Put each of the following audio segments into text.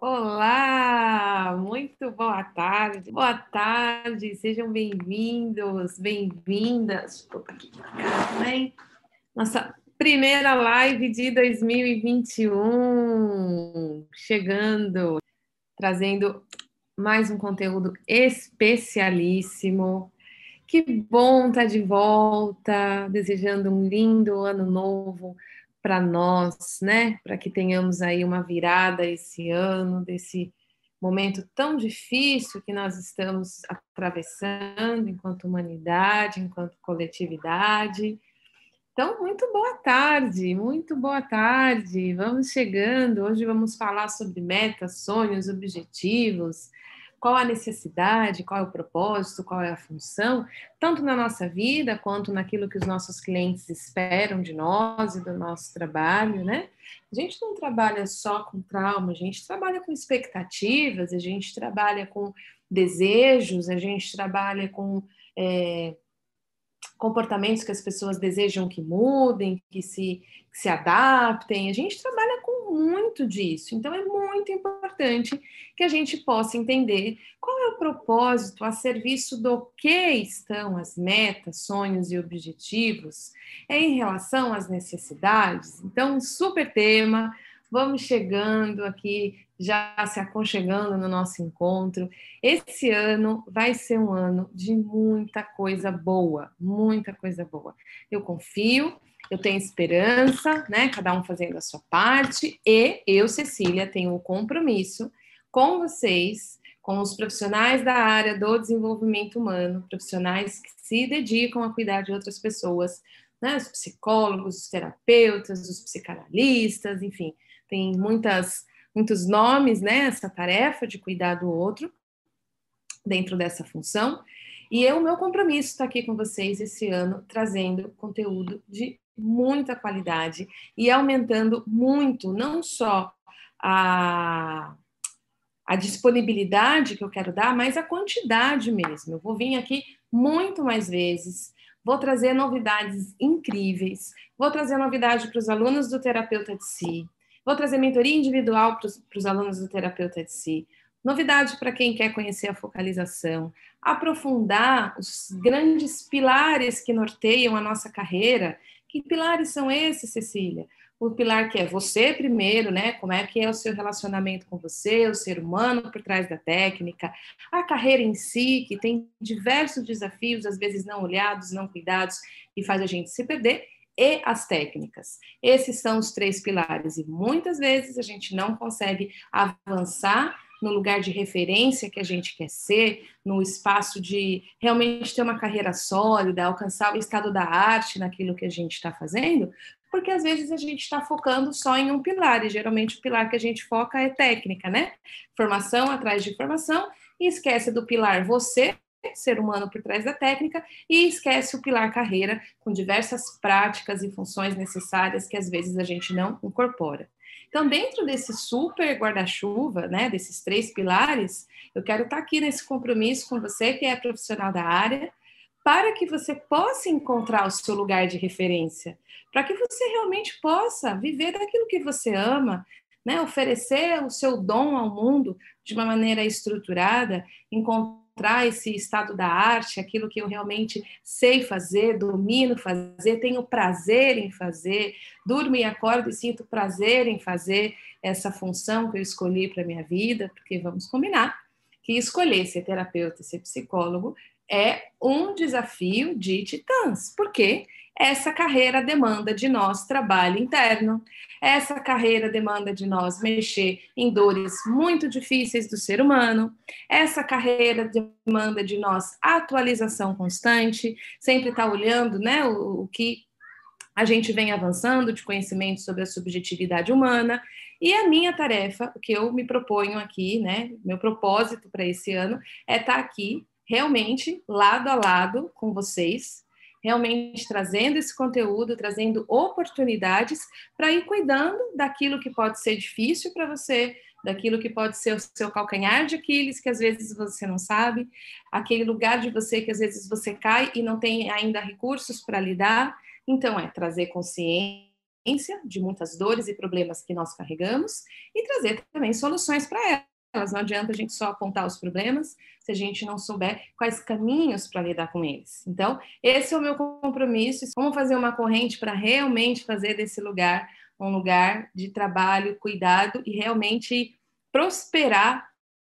Olá, muito boa tarde, boa tarde, sejam bem-vindos, bem-vindas. Estou aqui também. Nossa primeira live de 2021, chegando, trazendo mais um conteúdo especialíssimo. Que bom estar de volta, desejando um lindo ano novo para nós, né? Para que tenhamos aí uma virada esse ano, desse momento tão difícil que nós estamos atravessando enquanto humanidade, enquanto coletividade. Então, muito boa tarde, muito boa tarde. Vamos chegando. Hoje vamos falar sobre metas, sonhos, objetivos, qual a necessidade, qual é o propósito, qual é a função, tanto na nossa vida quanto naquilo que os nossos clientes esperam de nós e do nosso trabalho, né? A gente não trabalha só com trauma, a gente trabalha com expectativas, a gente trabalha com desejos, a gente trabalha com é, comportamentos que as pessoas desejam que mudem, que se, que se adaptem. A gente trabalha com muito disso. Então, é muito importante que a gente possa entender qual é o propósito, a serviço do que estão as metas, sonhos e objetivos em relação às necessidades. Então, super tema. Vamos chegando aqui já se aconchegando no nosso encontro. Esse ano vai ser um ano de muita coisa boa, muita coisa boa. Eu confio, eu tenho esperança, né? Cada um fazendo a sua parte, e eu, Cecília, tenho o um compromisso com vocês, com os profissionais da área do desenvolvimento humano, profissionais que se dedicam a cuidar de outras pessoas, né? Os psicólogos, os terapeutas, os psicanalistas, enfim, tem muitas muitos nomes, né, essa tarefa de cuidar do outro dentro dessa função. E eu, meu compromisso está aqui com vocês esse ano, trazendo conteúdo de muita qualidade e aumentando muito, não só a, a disponibilidade que eu quero dar, mas a quantidade mesmo. Eu vou vir aqui muito mais vezes, vou trazer novidades incríveis, vou trazer novidade para os alunos do Terapeuta de Si, Vou trazer mentoria individual para os alunos do terapeuta de si. Novidade para quem quer conhecer a focalização, aprofundar os grandes pilares que norteiam a nossa carreira. Que pilares são esses, Cecília? O pilar que é você primeiro, né? Como é que é o seu relacionamento com você, o ser humano por trás da técnica, a carreira em si, que tem diversos desafios, às vezes não olhados, não cuidados, e faz a gente se perder, e as técnicas. Esses são os três pilares, e muitas vezes a gente não consegue avançar no lugar de referência que a gente quer ser, no espaço de realmente ter uma carreira sólida, alcançar o estado da arte naquilo que a gente está fazendo, porque às vezes a gente está focando só em um pilar, e geralmente o pilar que a gente foca é técnica, né? Formação atrás de formação, e esquece do pilar você, ser humano por trás da técnica e esquece o pilar carreira, com diversas práticas e funções necessárias que às vezes a gente não incorpora. Então, dentro desse super guarda-chuva, né, desses três pilares, eu quero estar aqui nesse compromisso com você que é profissional da área, para que você possa encontrar o seu lugar de referência, para que você realmente possa viver daquilo que você ama, né, oferecer o seu dom ao mundo de uma maneira estruturada, encontrar encontrar esse estado da arte, aquilo que eu realmente sei fazer, domino fazer, tenho prazer em fazer, durmo e acordo e sinto prazer em fazer essa função que eu escolhi para minha vida, porque vamos combinar que escolher ser terapeuta, ser psicólogo é um desafio de titãs. Por quê? Essa carreira demanda de nós trabalho interno, essa carreira demanda de nós mexer em dores muito difíceis do ser humano, essa carreira demanda de nós atualização constante, sempre estar tá olhando né, o, o que a gente vem avançando de conhecimento sobre a subjetividade humana. E a minha tarefa, o que eu me proponho aqui, né, meu propósito para esse ano, é estar tá aqui realmente lado a lado com vocês, realmente trazendo esse conteúdo, trazendo oportunidades para ir cuidando daquilo que pode ser difícil para você, daquilo que pode ser o seu calcanhar de Aquiles, que às vezes você não sabe, aquele lugar de você que às vezes você cai e não tem ainda recursos para lidar. Então, é trazer consciência de muitas dores e problemas que nós carregamos e trazer também soluções para elas. Não adianta a gente só apontar os problemas se a gente não souber quais caminhos para lidar com eles. Então, esse é o meu compromisso. Como fazer uma corrente para realmente fazer desse lugar um lugar de trabalho, cuidado e realmente prosperar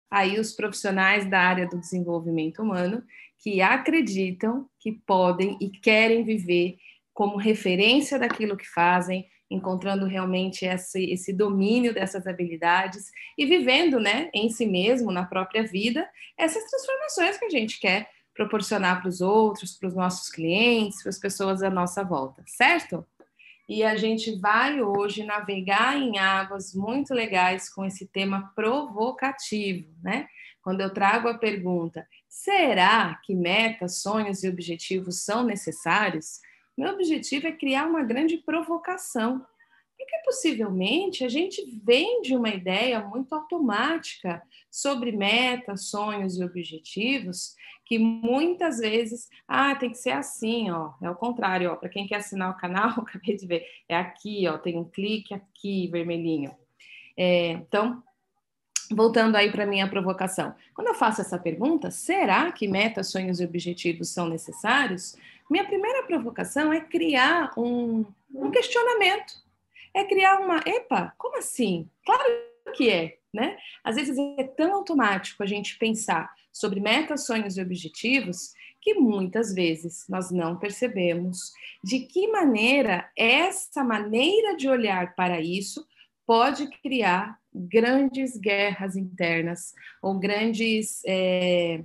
aí os profissionais da área do desenvolvimento humano que acreditam que podem e querem viver como referência daquilo que fazem, encontrando realmente esse, esse domínio dessas habilidades e vivendo né, em si mesmo, na própria vida, essas transformações que a gente quer proporcionar para os outros, para os nossos clientes, para as pessoas à nossa volta, certo? E a gente vai hoje navegar em águas muito legais com esse tema provocativo, né? Quando eu trago a pergunta: será que metas, sonhos e objetivos são necessários? Meu objetivo é criar uma grande provocação. Porque possivelmente a gente vende uma ideia muito automática sobre metas, sonhos e objetivos, que muitas vezes, ah, tem que ser assim, ó. É o contrário, ó. Para quem quer assinar o canal, acabei de ver, é aqui, ó. Tem um clique aqui, vermelhinho. É, então, voltando aí para minha provocação. Quando eu faço essa pergunta, será que metas, sonhos e objetivos são necessários? Minha primeira provocação é criar um, um questionamento. É criar uma, epa, como assim? Claro que é, né? Às vezes é tão automático a gente pensar sobre metas, sonhos e objetivos que muitas vezes nós não percebemos de que maneira essa maneira de olhar para isso pode criar grandes guerras internas ou grandes é,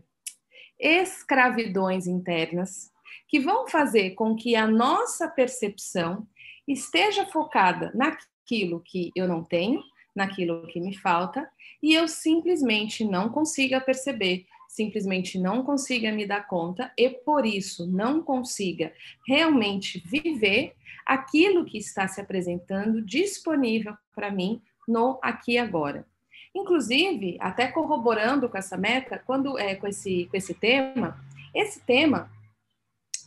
escravidões internas que vão fazer com que a nossa percepção esteja focada naquilo que eu não tenho, naquilo que me falta, e eu simplesmente não consiga perceber, simplesmente não consiga me dar conta e por isso não consiga realmente viver aquilo que está se apresentando disponível para mim no aqui e agora. Inclusive, até corroborando com essa meta, quando é com esse com esse tema, esse tema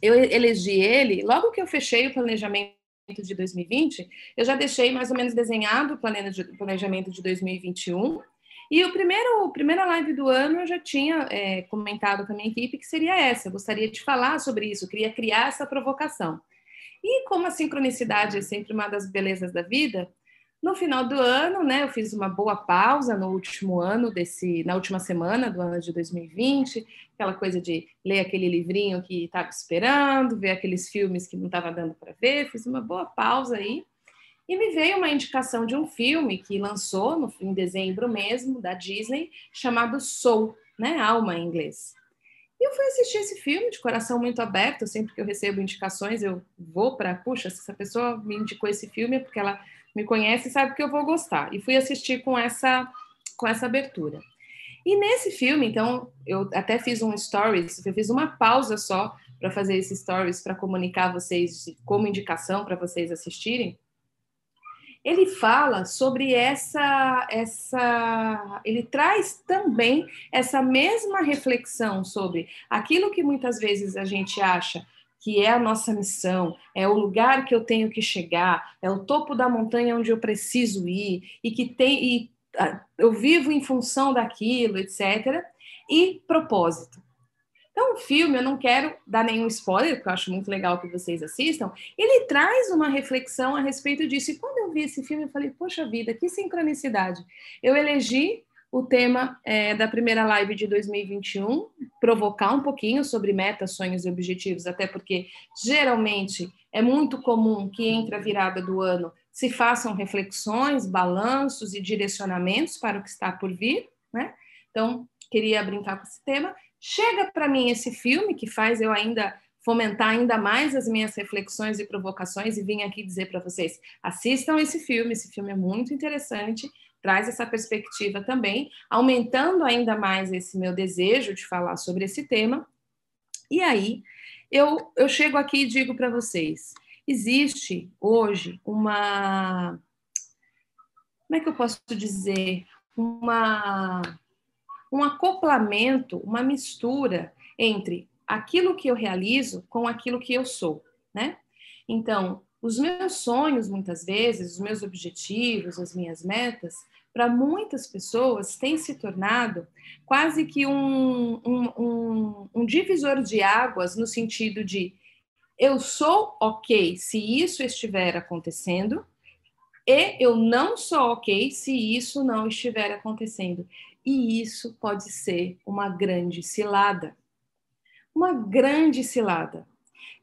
eu elegi ele logo que eu fechei o planejamento de 2020, eu já deixei mais ou menos desenhado o planejamento de 2021. E o primeiro, primeira live do ano eu já tinha é, comentado com a minha equipe que seria essa. Eu gostaria de falar sobre isso, queria criar essa provocação. E como a sincronicidade é sempre uma das belezas da vida, no final do ano, né, eu fiz uma boa pausa no último ano desse, na última semana do ano de 2020, aquela coisa de ler aquele livrinho que estava esperando, ver aqueles filmes que não estava dando para ver, fiz uma boa pausa aí. E me veio uma indicação de um filme que lançou no, em dezembro mesmo, da Disney, chamado Soul, né? Alma em inglês. E eu fui assistir esse filme de coração muito aberto, sempre que eu recebo indicações, eu vou para, puxa, se essa pessoa me indicou esse filme é porque ela me conhece sabe que eu vou gostar. E fui assistir com essa, com essa abertura. E nesse filme, então, eu até fiz um stories, eu fiz uma pausa só para fazer esse stories para comunicar a vocês como indicação para vocês assistirem. Ele fala sobre essa essa ele traz também essa mesma reflexão sobre aquilo que muitas vezes a gente acha que é a nossa missão, é o lugar que eu tenho que chegar, é o topo da montanha onde eu preciso ir e que tem e ah, eu vivo em função daquilo, etc. E propósito. Então, o filme, eu não quero dar nenhum spoiler, porque eu acho muito legal que vocês assistam. Ele traz uma reflexão a respeito disso. E quando eu vi esse filme, eu falei, poxa vida, que sincronicidade. Eu elegi o tema é, da primeira live de 2021, provocar um pouquinho sobre metas, sonhos e objetivos, até porque geralmente é muito comum que entre a virada do ano se façam reflexões, balanços e direcionamentos para o que está por vir, né? Então, queria brincar com esse tema. Chega para mim esse filme que faz eu ainda fomentar ainda mais as minhas reflexões e provocações e vim aqui dizer para vocês: assistam esse filme, esse filme é muito interessante traz essa perspectiva também, aumentando ainda mais esse meu desejo de falar sobre esse tema. E aí, eu, eu chego aqui e digo para vocês: existe hoje uma. Como é que eu posso dizer? Uma, um acoplamento, uma mistura entre aquilo que eu realizo com aquilo que eu sou, né? Então, Os meus sonhos, muitas vezes, os meus objetivos, as minhas metas, para muitas pessoas, têm se tornado quase que um, um, um, um divisor de águas no sentido de eu sou ok se isso estiver acontecendo, e eu não sou ok se isso não estiver acontecendo. E isso pode ser uma grande cilada. Uma grande cilada.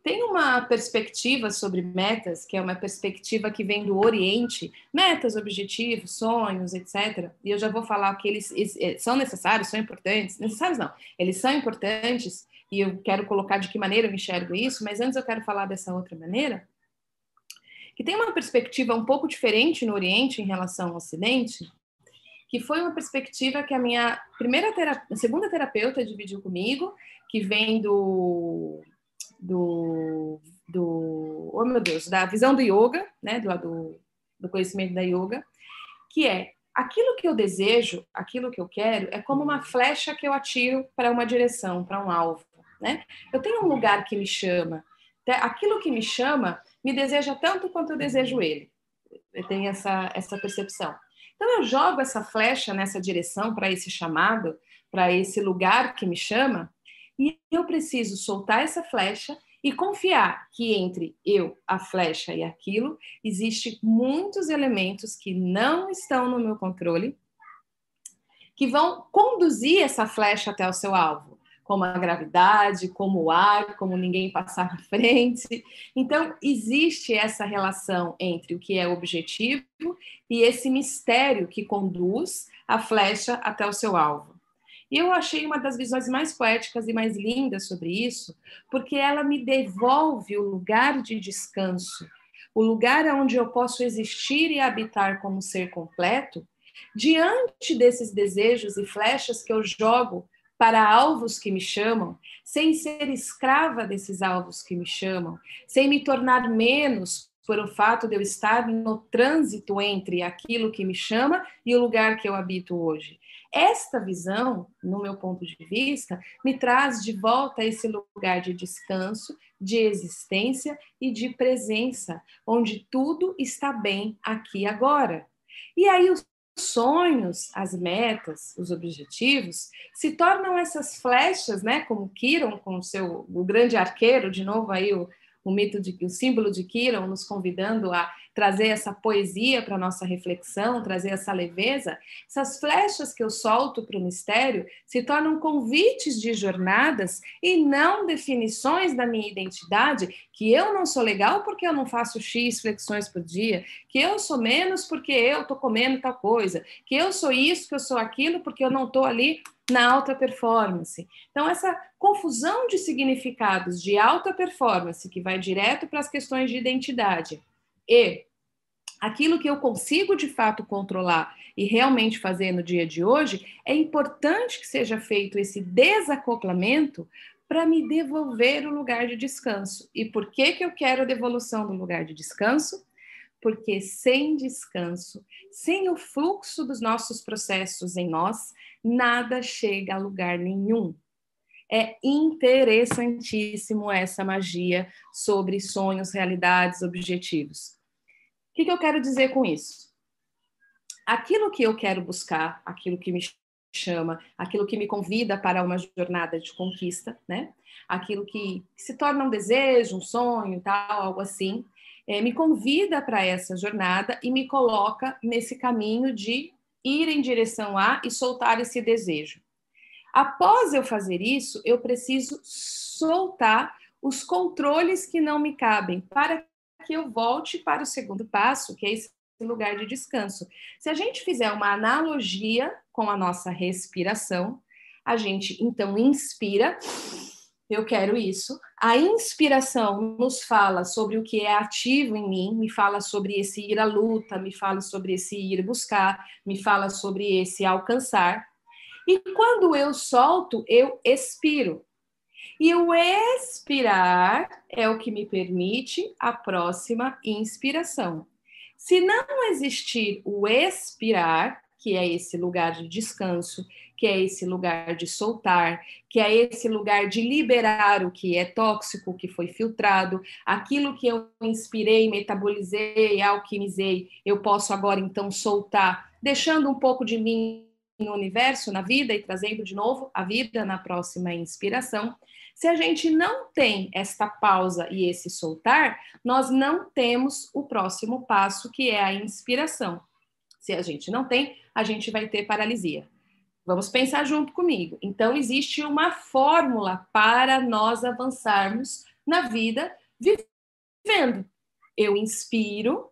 Tem uma perspectiva sobre metas, que é uma perspectiva que vem do Oriente, metas, objetivos, sonhos, etc. E eu já vou falar que eles, eles são necessários, são importantes. Necessários não, eles são importantes, e eu quero colocar de que maneira eu enxergo isso, mas antes eu quero falar dessa outra maneira, que tem uma perspectiva um pouco diferente no Oriente em relação ao Ocidente, que foi uma perspectiva que a minha primeira terapeuta, segunda terapeuta dividiu comigo, que vem do do, do oh meu Deus, da visão do yoga, né, do, do, do conhecimento da yoga, que é aquilo que eu desejo, aquilo que eu quero, é como uma flecha que eu atiro para uma direção, para um alvo, né? Eu tenho um lugar que me chama, aquilo que me chama me deseja tanto quanto eu desejo ele. Eu tenho essa, essa percepção. Então eu jogo essa flecha nessa direção, para esse chamado, para esse lugar que me chama, e eu preciso soltar essa flecha e confiar que entre eu, a flecha e aquilo, existe muitos elementos que não estão no meu controle, que vão conduzir essa flecha até o seu alvo, como a gravidade, como o ar, como ninguém passar na frente. Então, existe essa relação entre o que é objetivo e esse mistério que conduz a flecha até o seu alvo. E eu achei uma das visões mais poéticas e mais lindas sobre isso, porque ela me devolve o lugar de descanso, o lugar onde eu posso existir e habitar como ser completo, diante desses desejos e flechas que eu jogo para alvos que me chamam, sem ser escrava desses alvos que me chamam, sem me tornar menos por o fato de eu estar no trânsito entre aquilo que me chama e o lugar que eu habito hoje. Esta visão, no meu ponto de vista, me traz de volta a esse lugar de descanso, de existência e de presença, onde tudo está bem aqui agora. E aí os sonhos, as metas, os objetivos se tornam essas flechas, né, como Kiron com o seu o grande arqueiro, de novo aí o, o mito de o símbolo de Kiron nos convidando a trazer essa poesia para nossa reflexão, trazer essa leveza, essas flechas que eu solto para o mistério se tornam convites de jornadas e não definições da minha identidade, que eu não sou legal porque eu não faço X flexões por dia, que eu sou menos porque eu estou comendo tal coisa, que eu sou isso, que eu sou aquilo porque eu não estou ali na alta performance. Então, essa confusão de significados de alta performance, que vai direto para as questões de identidade, e aquilo que eu consigo de fato controlar e realmente fazer no dia de hoje, é importante que seja feito esse desacoplamento para me devolver o lugar de descanso. E por que, que eu quero a devolução do lugar de descanso? Porque sem descanso, sem o fluxo dos nossos processos em nós, nada chega a lugar nenhum. É interessantíssimo essa magia sobre sonhos, realidades, objetivos. O que, que eu quero dizer com isso? Aquilo que eu quero buscar, aquilo que me chama, aquilo que me convida para uma jornada de conquista, né? Aquilo que se torna um desejo, um sonho, tal, algo assim, é, me convida para essa jornada e me coloca nesse caminho de ir em direção a e soltar esse desejo. Após eu fazer isso, eu preciso soltar os controles que não me cabem para que eu volte para o segundo passo, que é esse lugar de descanso. Se a gente fizer uma analogia com a nossa respiração, a gente então inspira, eu quero isso. A inspiração nos fala sobre o que é ativo em mim, me fala sobre esse ir à luta, me fala sobre esse ir buscar, me fala sobre esse alcançar. E quando eu solto, eu expiro. E o expirar é o que me permite a próxima inspiração. Se não existir o expirar, que é esse lugar de descanso, que é esse lugar de soltar, que é esse lugar de liberar o que é tóxico, que foi filtrado, aquilo que eu inspirei, metabolizei, alquimizei, eu posso agora então soltar, deixando um pouco de mim no universo, na vida e trazendo de novo a vida na próxima inspiração. Se a gente não tem esta pausa e esse soltar, nós não temos o próximo passo, que é a inspiração. Se a gente não tem, a gente vai ter paralisia. Vamos pensar junto comigo. Então, existe uma fórmula para nós avançarmos na vida vivendo. Eu inspiro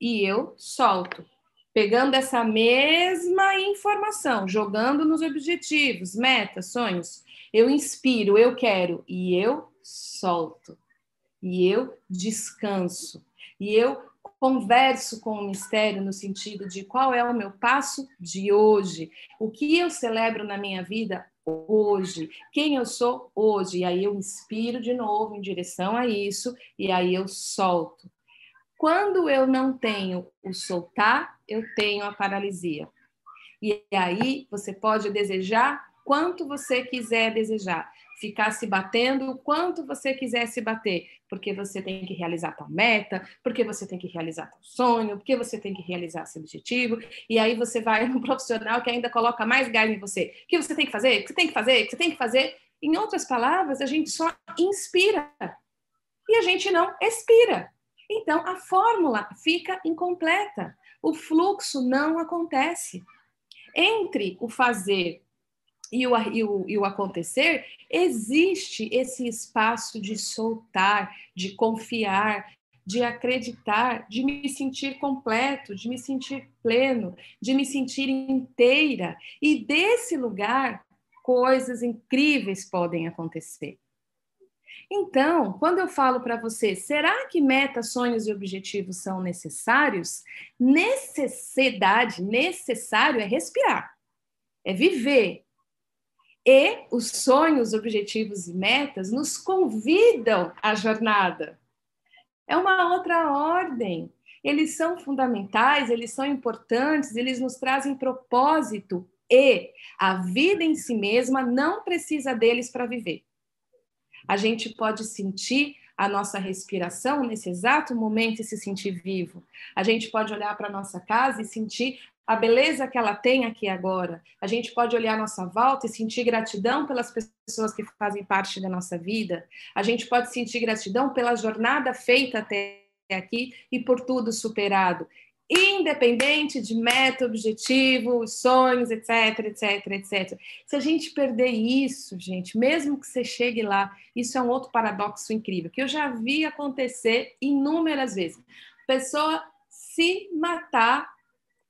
e eu solto. Pegando essa mesma informação, jogando nos objetivos, metas, sonhos, eu inspiro, eu quero e eu solto. E eu descanso. E eu converso com o mistério no sentido de qual é o meu passo de hoje, o que eu celebro na minha vida hoje, quem eu sou hoje, e aí eu inspiro de novo em direção a isso, e aí eu solto. Quando eu não tenho o soltar, eu tenho a paralisia. E aí você pode desejar quanto você quiser desejar ficar se batendo o quanto você quiser se bater, porque você tem que realizar tal meta, porque você tem que realizar tal sonho, porque você tem que realizar seu objetivo, e aí você vai no profissional que ainda coloca mais gás em você. O que você tem que fazer? O que você tem que fazer? O que você tem que fazer? Em outras palavras, a gente só inspira e a gente não expira. Então, a fórmula fica incompleta. O fluxo não acontece. Entre o fazer e o, e, o, e o acontecer, existe esse espaço de soltar, de confiar, de acreditar, de me sentir completo, de me sentir pleno, de me sentir inteira. E desse lugar, coisas incríveis podem acontecer. Então, quando eu falo para você, será que metas, sonhos e objetivos são necessários? Necessidade, necessário é respirar, é viver, e os sonhos, objetivos e metas nos convidam à jornada. É uma outra ordem. Eles são fundamentais, eles são importantes, eles nos trazem propósito e a vida em si mesma não precisa deles para viver. A gente pode sentir a nossa respiração nesse exato momento e se sentir vivo. A gente pode olhar para a nossa casa e sentir a beleza que ela tem aqui agora. A gente pode olhar a nossa volta e sentir gratidão pelas pessoas que fazem parte da nossa vida. A gente pode sentir gratidão pela jornada feita até aqui e por tudo superado, independente de meta, objetivo, sonhos, etc, etc, etc. Se a gente perder isso, gente, mesmo que você chegue lá, isso é um outro paradoxo incrível que eu já vi acontecer inúmeras vezes. Pessoa se matar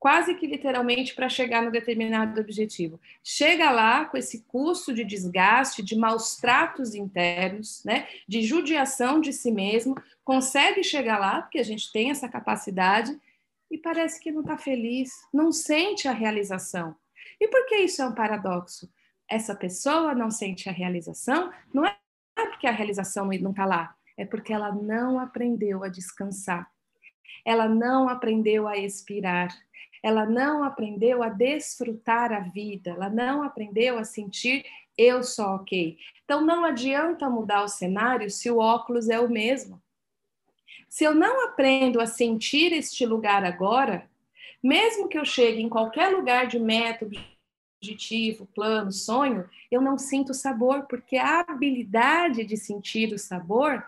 quase que literalmente para chegar no determinado objetivo. Chega lá com esse custo de desgaste, de maus tratos internos, né, de judiação de si mesmo, consegue chegar lá, porque a gente tem essa capacidade, e parece que não está feliz, não sente a realização. E por que isso é um paradoxo? Essa pessoa não sente a realização, não é porque a realização não está lá, é porque ela não aprendeu a descansar. Ela não aprendeu a expirar, ela não aprendeu a desfrutar a vida, ela não aprendeu a sentir eu sou ok. Então não adianta mudar o cenário se o óculos é o mesmo. Se eu não aprendo a sentir este lugar agora, mesmo que eu chegue em qualquer lugar de método, objetivo, plano, sonho, eu não sinto sabor, porque a habilidade de sentir o sabor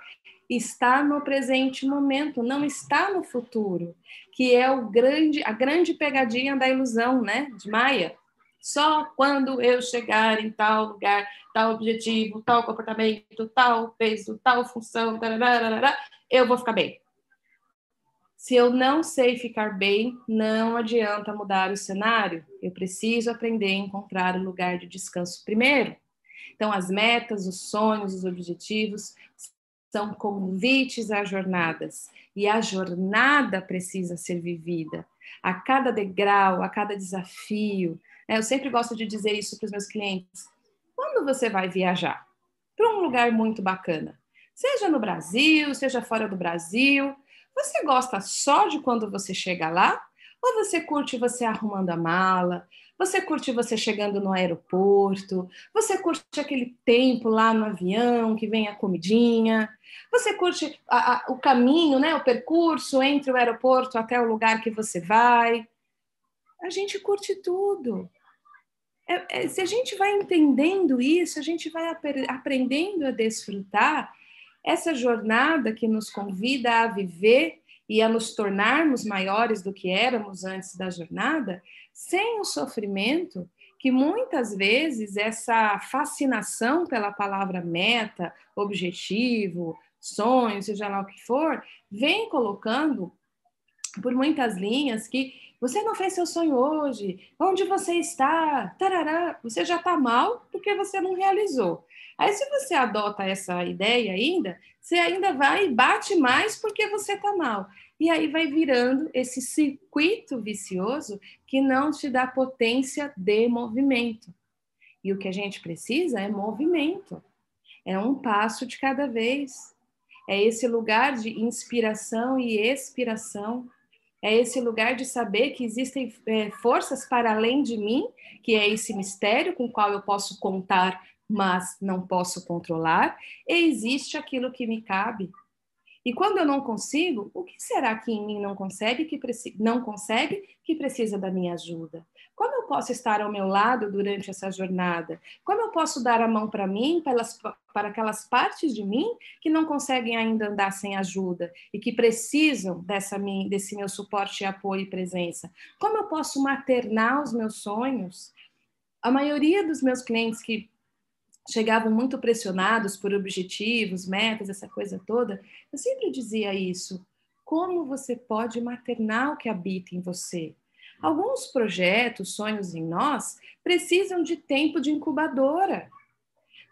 está no presente momento, não está no futuro, que é o grande, a grande pegadinha da ilusão, né, de Maia. Só quando eu chegar em tal lugar, tal objetivo, tal comportamento, tal peso, tal função, tararara, eu vou ficar bem. Se eu não sei ficar bem, não adianta mudar o cenário. Eu preciso aprender a encontrar o lugar de descanso primeiro. Então, as metas, os sonhos, os objetivos são convites a jornadas e a jornada precisa ser vivida. A cada degrau, a cada desafio. Né? Eu sempre gosto de dizer isso para os meus clientes. Quando você vai viajar para um lugar muito bacana, seja no Brasil, seja fora do Brasil, você gosta só de quando você chega lá? Ou você curte você arrumando a mala, você curte você chegando no aeroporto, você curte aquele tempo lá no avião que vem a comidinha, você curte a, a, o caminho, né, o percurso entre o aeroporto até o lugar que você vai. A gente curte tudo. É, é, se a gente vai entendendo isso, a gente vai ap aprendendo a desfrutar essa jornada que nos convida a viver e a nos tornarmos maiores do que éramos antes da jornada, sem o sofrimento que muitas vezes essa fascinação pela palavra meta, objetivo, sonho, seja lá o que for, vem colocando por muitas linhas que você não fez seu sonho hoje, onde você está, tarará, você já está mal porque você não realizou. Aí, se você adota essa ideia ainda, você ainda vai e bate mais porque você está mal. E aí vai virando esse circuito vicioso que não te dá potência de movimento. E o que a gente precisa é movimento. É um passo de cada vez. É esse lugar de inspiração e expiração. É esse lugar de saber que existem é, forças para além de mim, que é esse mistério com o qual eu posso contar mas não posso controlar, e existe aquilo que me cabe. E quando eu não consigo, o que será que em mim não consegue que não consegue que precisa da minha ajuda? Como eu posso estar ao meu lado durante essa jornada? Como eu posso dar a mão para mim, para aquelas partes de mim que não conseguem ainda andar sem ajuda e que precisam dessa desse meu suporte, apoio e presença? Como eu posso maternar os meus sonhos? A maioria dos meus clientes que chegavam muito pressionados por objetivos, metas, essa coisa toda, eu sempre dizia isso. Como você pode maternar o que habita em você? Alguns projetos, sonhos em nós, precisam de tempo de incubadora.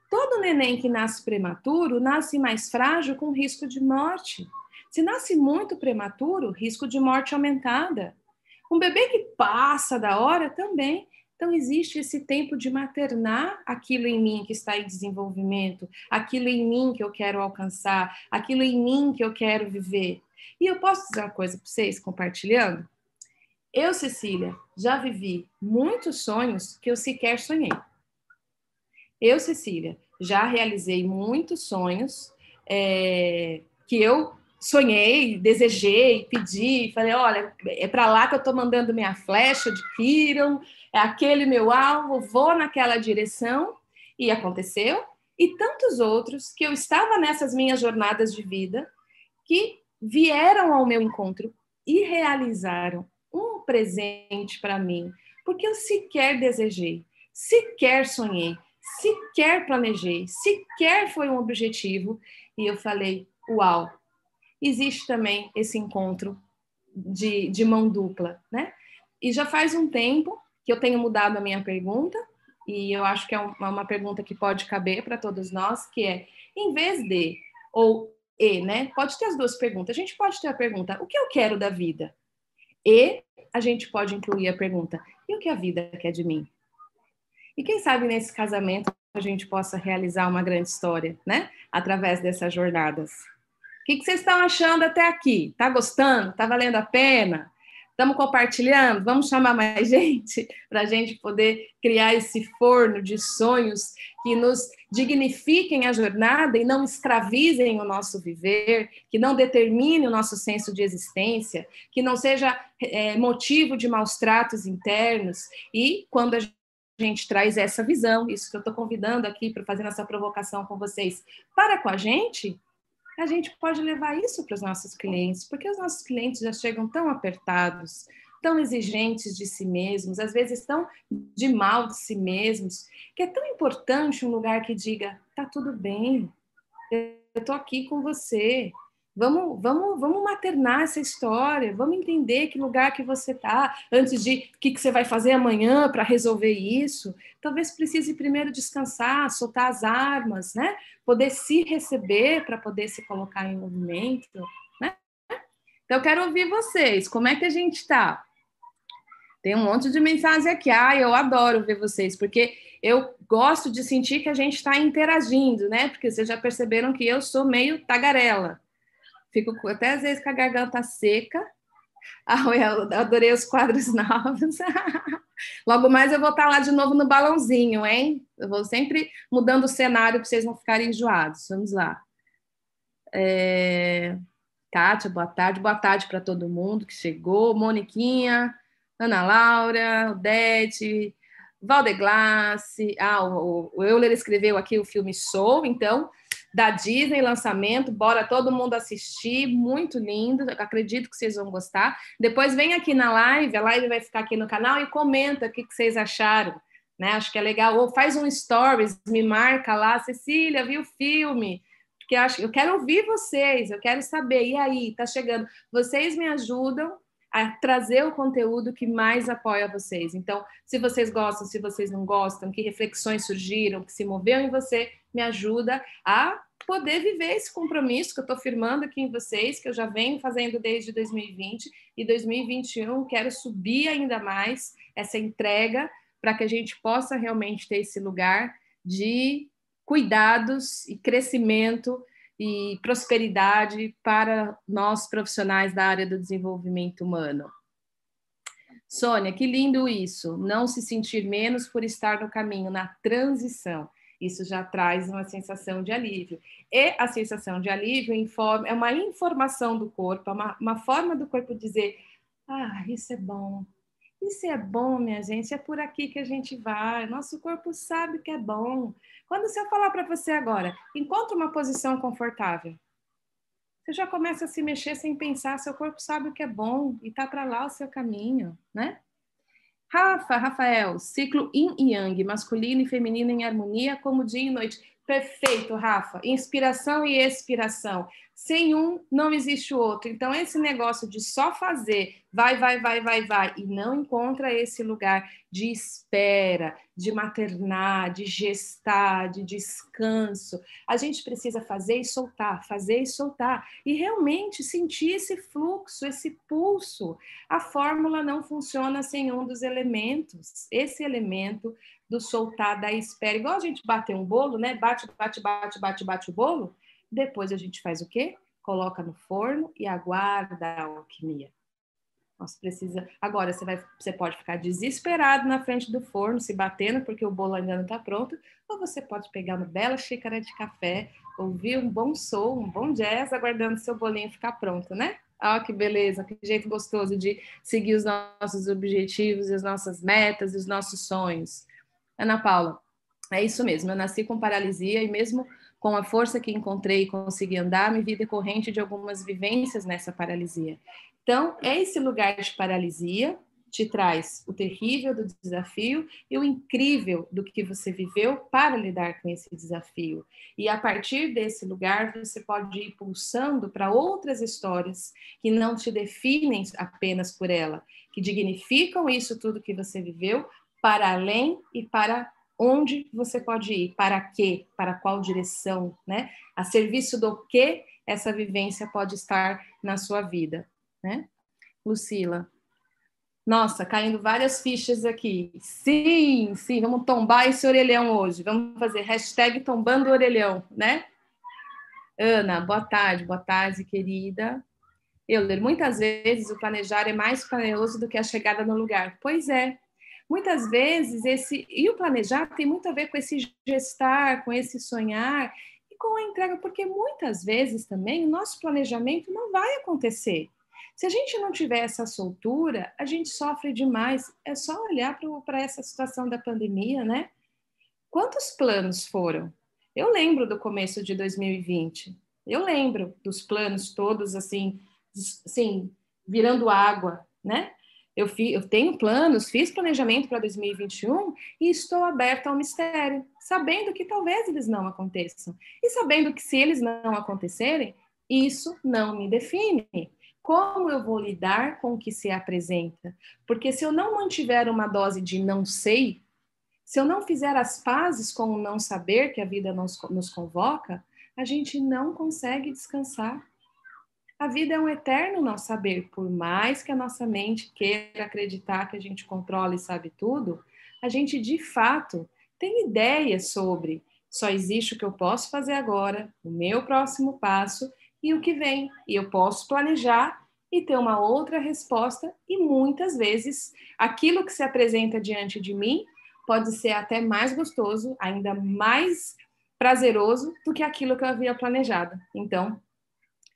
Todo neném que nasce prematuro nasce mais frágil com risco de morte. Se nasce muito prematuro, risco de morte aumentada. Um bebê que passa da hora também então, existe esse tempo de maternar aquilo em mim que está em desenvolvimento, aquilo em mim que eu quero alcançar, aquilo em mim que eu quero viver. E eu posso dizer uma coisa para vocês, compartilhando? Eu, Cecília, já vivi muitos sonhos que eu sequer sonhei. Eu, Cecília, já realizei muitos sonhos é, que eu sonhei, desejei, pedi, falei, olha, é para lá que eu estou mandando minha flecha de Kiron, é aquele meu alvo, vou naquela direção, e aconteceu, e tantos outros que eu estava nessas minhas jornadas de vida que vieram ao meu encontro e realizaram presente para mim, porque eu sequer desejei, sequer sonhei, sequer planejei, sequer foi um objetivo, e eu falei, uau, existe também esse encontro de, de mão dupla, né? E já faz um tempo que eu tenho mudado a minha pergunta, e eu acho que é uma pergunta que pode caber para todos nós, que é, em vez de, ou e, né? Pode ter as duas perguntas. A gente pode ter a pergunta, o que eu quero da vida? E a gente pode incluir a pergunta, e o que a vida quer de mim? E quem sabe nesse casamento a gente possa realizar uma grande história, né? Através dessas jornadas que, que vocês estão achando até aqui? Tá gostando? Tá valendo a pena? Estamos compartilhando? Vamos chamar mais gente para a gente poder criar esse forno de sonhos que nos dignifiquem a jornada e não escravizem o nosso viver, que não determine o nosso senso de existência, que não seja é, motivo de maus tratos internos. E quando a gente traz essa visão, isso que eu estou convidando aqui para fazer essa provocação com vocês, para com a gente, a gente pode levar isso para os nossos clientes, porque os nossos clientes já chegam tão apertados, tão exigentes de si mesmos, às vezes tão de mal de si mesmos, que é tão importante um lugar que diga: tá tudo bem, eu estou aqui com você, Vamos, vamos, vamos maternar essa história, vamos entender que lugar que você está, antes de o que, que você vai fazer amanhã para resolver isso. Talvez precise primeiro descansar, soltar as armas, né? Poder se receber para poder se colocar em movimento, né? Então, eu quero ouvir vocês. Como é que a gente está? Tem um monte de mensagem aqui. Ah, eu adoro ver vocês, porque eu gosto de sentir que a gente está interagindo, né? Porque vocês já perceberam que eu sou meio tagarela. Fico até às vezes com a garganta seca, Ah, eu adorei os quadros novos. Logo mais eu vou estar lá de novo no balãozinho, hein? Eu vou sempre mudando o cenário para vocês não ficarem enjoados. Vamos lá. É... Kátia, boa tarde. Boa tarde para todo mundo que chegou. Moniquinha, Ana Laura, Odete, Valdeglace. Ah, o, Euler escreveu aqui o filme Soul, então da Disney, lançamento, bora todo mundo assistir, muito lindo, acredito que vocês vão gostar. Depois vem aqui na live, a live vai ficar aqui no canal e comenta o que, que vocês acharam, né? Acho que é legal, ou faz um stories, me marca lá, Cecília, viu o filme? Porque eu, acho, eu quero ouvir vocês, eu quero saber, e aí, tá chegando? Vocês me ajudam a trazer o conteúdo que mais apoia vocês. Então, se vocês gostam, se vocês não gostam, que reflexões surgiram, que se moveu em você, me ajuda a poder viver esse compromisso que eu estou firmando aqui em vocês, que eu já venho fazendo desde 2020 e 2021 quero subir ainda mais essa entrega para que a gente possa realmente ter esse lugar de cuidados e crescimento e prosperidade para nós profissionais da área do desenvolvimento humano. Sônia, que lindo isso, não se sentir menos por estar no caminho, na transição. Isso já traz uma sensação de alívio. E a sensação de alívio informa, é uma informação do corpo, é uma, uma forma do corpo dizer: ah, isso é bom, isso é bom, minha gente, é por aqui que a gente vai. Nosso corpo sabe que é bom. Quando se eu falar para você agora, encontre uma posição confortável. Você já começa a se mexer sem pensar, seu corpo sabe o que é bom e tá para lá o seu caminho, né? Rafa, Rafael, ciclo yin e yang, masculino e feminino em harmonia, como dia e noite. Perfeito, Rafa. Inspiração e expiração. Sem um, não existe o outro. Então, esse negócio de só fazer, vai, vai, vai, vai, vai, e não encontra esse lugar de espera, de maternar, de gestar, de descanso. A gente precisa fazer e soltar, fazer e soltar. E realmente sentir esse fluxo, esse pulso. A fórmula não funciona sem um dos elementos. Esse elemento do soltar, da espera. Igual a gente bater um bolo, né? Bate, bate, bate, bate, bate o bolo depois a gente faz o quê? Coloca no forno e aguarda a alquimia. Nossa, precisa. Agora você vai, você pode ficar desesperado na frente do forno, se batendo porque o bolo ainda não está pronto, ou você pode pegar uma bela xícara de café, ouvir um bom som, um bom jazz, aguardando seu bolinho ficar pronto, né? Ah, que beleza, que jeito gostoso de seguir os nossos objetivos, as nossas metas, os nossos sonhos. Ana Paula, é isso mesmo. Eu nasci com paralisia e mesmo com a força que encontrei e consegui andar, me vi decorrente de algumas vivências nessa paralisia. Então, esse lugar de paralisia te traz o terrível do desafio e o incrível do que você viveu para lidar com esse desafio. E a partir desse lugar, você pode ir pulsando para outras histórias que não te definem apenas por ela, que dignificam isso tudo que você viveu para além e para onde você pode ir, para quê, para qual direção, né? A serviço do que essa vivência pode estar na sua vida, né? Lucila. Nossa, caindo várias fichas aqui. Sim, sim, vamos tombar esse orelhão hoje. Vamos fazer hashtag tombando orelhão, né? Ana, boa tarde, boa tarde, querida. Euler, muitas vezes o planejar é mais planejoso do que a chegada no lugar. Pois é, muitas vezes esse e o planejar tem muito a ver com esse gestar, com esse sonhar e com a entrega, porque muitas vezes também o nosso planejamento não vai acontecer. Se a gente não tiver essa soltura, a gente sofre demais. É só olhar para essa situação da pandemia, né? Quantos planos foram? Eu lembro do começo de 2020. Eu lembro dos planos todos assim, assim, virando água, né? Eu, fi, eu tenho planos, fiz planejamento para 2021 e estou aberta ao mistério, sabendo que talvez eles não aconteçam. E sabendo que se eles não acontecerem, isso não me define. Como eu vou lidar com o que se apresenta? Porque se eu não mantiver uma dose de não sei, se eu não fizer as pazes com o não saber que a vida nos, nos convoca, a gente não consegue descansar. A vida é um eterno não saber, por mais que a nossa mente queira acreditar que a gente controla e sabe tudo, a gente de fato tem ideias sobre só existe o que eu posso fazer agora, o meu próximo passo e o que vem. E eu posso planejar e ter uma outra resposta, e muitas vezes aquilo que se apresenta diante de mim pode ser até mais gostoso, ainda mais prazeroso do que aquilo que eu havia planejado. Então,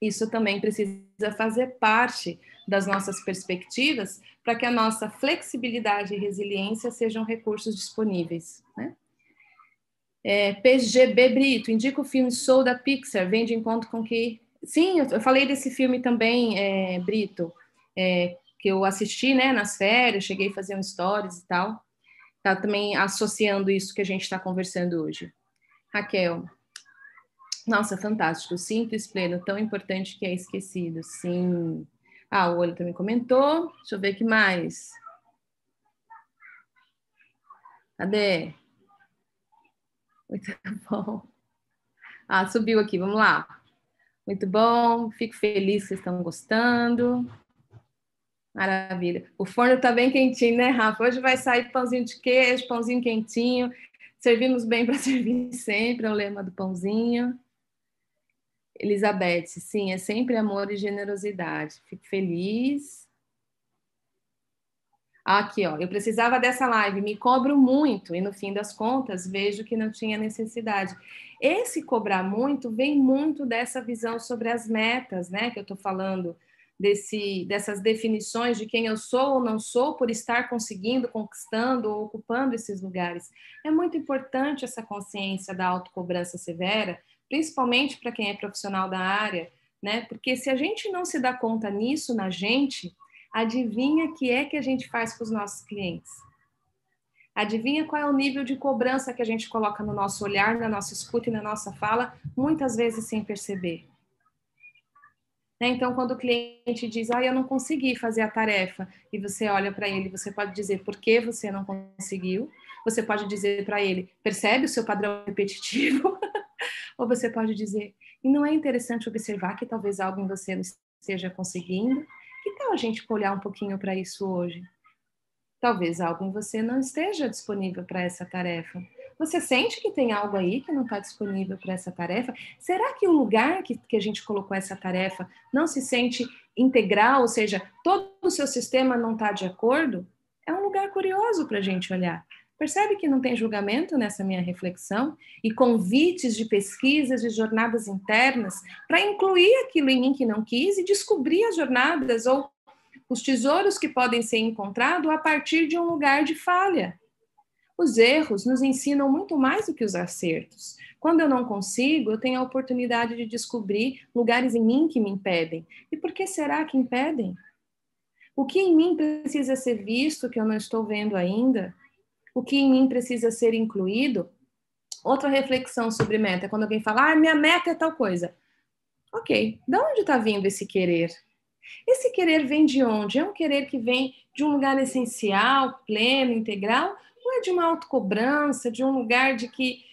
isso também precisa fazer parte das nossas perspectivas para que a nossa flexibilidade e resiliência sejam recursos disponíveis. Né? É, PGB Brito, indica o filme Soul da Pixar, vem de encontro com que. Sim, eu falei desse filme também, é, Brito, é, que eu assisti né, nas férias, cheguei a fazer um stories e tal. Tá também associando isso que a gente está conversando hoje. Raquel, nossa, fantástico. Simples, pleno, tão importante que é esquecido. Sim. Ah, o olho também comentou. Deixa eu ver o que mais. Cadê? Muito bom. Ah, subiu aqui, vamos lá. Muito bom, fico feliz que vocês estão gostando. Maravilha. O forno está bem quentinho, né, Rafa? Hoje vai sair pãozinho de queijo, pãozinho quentinho. Servimos bem para servir sempre, é o lema do pãozinho. Elizabeth, sim, é sempre amor e generosidade. Fico feliz. Aqui, ó, eu precisava dessa live, me cobro muito e no fim das contas vejo que não tinha necessidade. Esse cobrar muito vem muito dessa visão sobre as metas, né, que eu estou falando, desse, dessas definições de quem eu sou ou não sou por estar conseguindo, conquistando ou ocupando esses lugares. É muito importante essa consciência da autocobrança severa, principalmente para quem é profissional da área, né? Porque se a gente não se dá conta nisso na gente, adivinha que é que a gente faz com os nossos clientes? Adivinha qual é o nível de cobrança que a gente coloca no nosso olhar, na nossa escuta e na nossa fala, muitas vezes sem perceber. Né? Então, quando o cliente diz, ah, eu não consegui fazer a tarefa, e você olha para ele, você pode dizer por que você não conseguiu, você pode dizer para ele, percebe o seu padrão repetitivo? Ou você pode dizer, e não é interessante observar que talvez algo em você não esteja conseguindo? Que tal a gente olhar um pouquinho para isso hoje? Talvez algo em você não esteja disponível para essa tarefa. Você sente que tem algo aí que não está disponível para essa tarefa? Será que o lugar que, que a gente colocou essa tarefa não se sente integral, ou seja, todo o seu sistema não está de acordo? É um lugar curioso para a gente olhar. Percebe que não tem julgamento nessa minha reflexão e convites de pesquisas e jornadas internas para incluir aquilo em mim que não quis e descobrir as jornadas ou os tesouros que podem ser encontrados a partir de um lugar de falha. Os erros nos ensinam muito mais do que os acertos. Quando eu não consigo, eu tenho a oportunidade de descobrir lugares em mim que me impedem. E por que será que impedem? O que em mim precisa ser visto que eu não estou vendo ainda? O que em mim precisa ser incluído. Outra reflexão sobre meta, quando alguém fala, ah, minha meta é tal coisa. Ok, de onde está vindo esse querer? Esse querer vem de onde? É um querer que vem de um lugar essencial, pleno, integral, ou é de uma autocobrança, de um lugar de que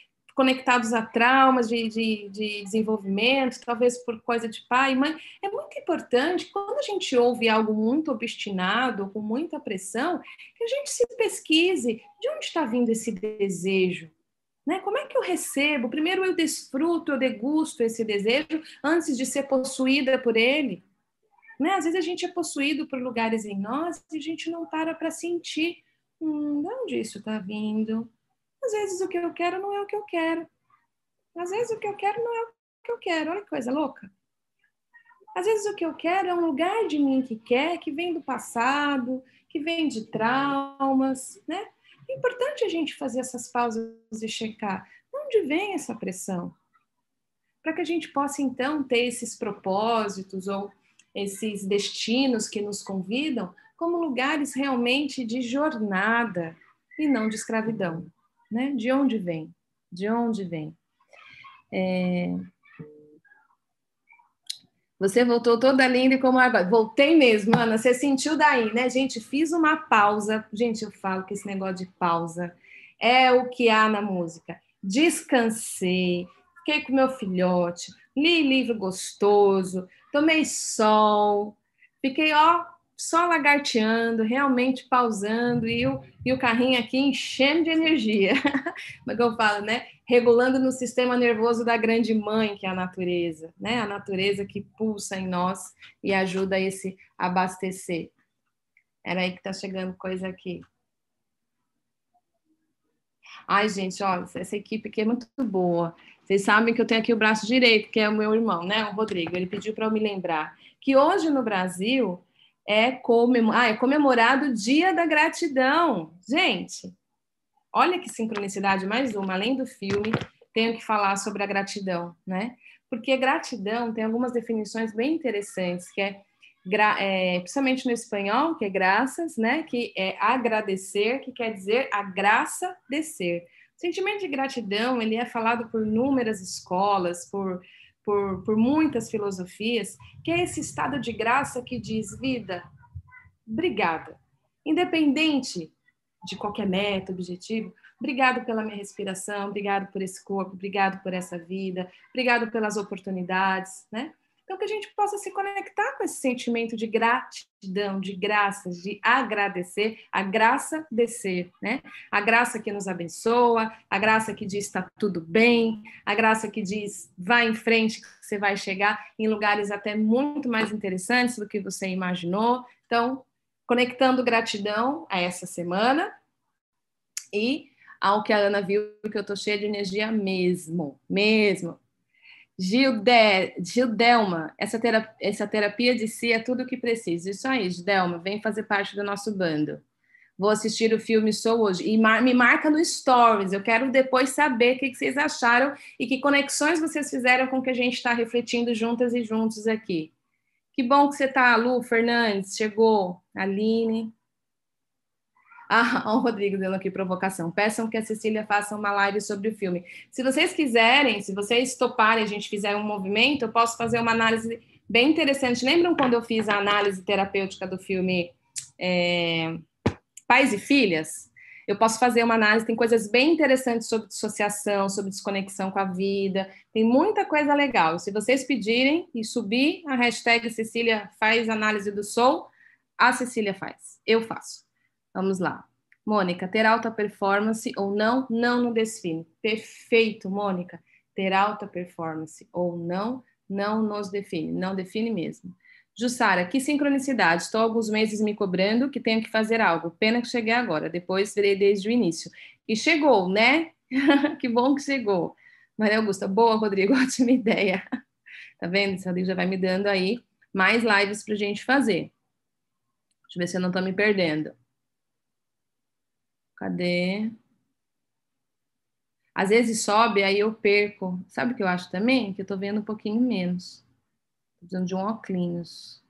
conectados a traumas de, de, de, desenvolvimento, talvez por coisa de pai e mãe. É muito importante, quando a gente ouve algo muito obstinado, com muita pressão, que a gente se pesquise de onde está vindo esse desejo. Né? Como é que eu recebo? Primeiro eu desfruto, eu degusto esse desejo antes de ser possuída por ele. Né? Às vezes a gente é possuído por lugares em nós e a gente não para para sentir. Hum, de onde isso está vindo? Às vezes o que eu quero não é o que eu quero. Às vezes o que eu quero não é o que eu quero. Olha que coisa louca. Às vezes o que eu quero é um lugar de mim que quer, que vem do passado, que vem de traumas, né? É importante a gente fazer essas pausas e checar de onde vem essa pressão. Para que a gente possa então ter esses propósitos ou esses destinos que nos convidam como lugares realmente de jornada e não de escravidão né? De onde vem? De onde vem? É... Você voltou toda linda e como água. Voltei mesmo, Ana. Você sentiu daí, né, gente? Fiz uma pausa. Gente, eu falo que esse negócio de pausa é o que há na música. Descansei, fiquei com meu filhote, li livro gostoso, tomei sol, fiquei, ó, só lagarteando, realmente pausando, e o, e o carrinho aqui enchendo de energia. Como é eu falo, né? Regulando no sistema nervoso da grande mãe, que é a natureza, né? A natureza que pulsa em nós e ajuda a esse abastecer. Era aí que tá chegando coisa aqui. Ai, gente, olha, essa equipe aqui é muito boa. Vocês sabem que eu tenho aqui o braço direito, que é o meu irmão, né? O Rodrigo. Ele pediu para eu me lembrar que hoje no Brasil é, comemor... ah, é comemorado o Dia da Gratidão. Gente, olha que sincronicidade, mais uma, além do filme, tenho que falar sobre a gratidão, né? Porque gratidão tem algumas definições bem interessantes, que é, é principalmente no espanhol, que é graças, né? Que é agradecer, que quer dizer a graça de ser. O sentimento de gratidão, ele é falado por inúmeras escolas, por, por, por muitas filosofias, que é esse estado de graça que diz, vida, obrigada. Independente de qualquer meta, objetivo, obrigado pela minha respiração, obrigado por esse corpo, obrigado por essa vida, obrigado pelas oportunidades, né? Então, que a gente possa se conectar com esse sentimento de gratidão, de graças, de agradecer, a graça de ser, né? A graça que nos abençoa, a graça que diz está tudo bem, a graça que diz vai em frente, que você vai chegar em lugares até muito mais interessantes do que você imaginou. Então, conectando gratidão a essa semana e ao que a Ana viu que eu tô cheia de energia mesmo, mesmo. Gilde, Gildelma, essa terapia, essa terapia de si é tudo o que precisa. Isso aí, Gildelma, vem fazer parte do nosso bando. Vou assistir o filme Sou hoje. E mar, me marca no Stories. Eu quero depois saber o que, que vocês acharam e que conexões vocês fizeram com o que a gente está refletindo juntas e juntos aqui. Que bom que você está, Lu Fernandes, chegou. Aline, ah, o Rodrigo dando aqui provocação. Peçam que a Cecília faça uma live sobre o filme. Se vocês quiserem, se vocês toparem, a gente fizer um movimento, eu posso fazer uma análise bem interessante. Lembram quando eu fiz a análise terapêutica do filme é, Pais e Filhas? Eu posso fazer uma análise, tem coisas bem interessantes sobre dissociação, sobre desconexão com a vida, tem muita coisa legal. Se vocês pedirem e subir a hashtag Cecília faz análise do Soul, a Cecília faz, eu faço. Vamos lá. Mônica, ter alta performance ou não, não no define. Perfeito, Mônica. Ter alta performance ou não, não nos define. Não define mesmo. Jussara, que sincronicidade. Estou alguns meses me cobrando que tenho que fazer algo. Pena que cheguei agora. Depois verei desde o início. E chegou, né? que bom que chegou. Maria Augusta, boa, Rodrigo, ótima ideia. tá vendo? Rodrigo já vai me dando aí mais lives para gente fazer. Deixa eu ver se eu não estou me perdendo. Cadê? Às vezes sobe, aí eu perco. Sabe o que eu acho também? Que eu tô vendo um pouquinho menos. Tô precisando de um óculos.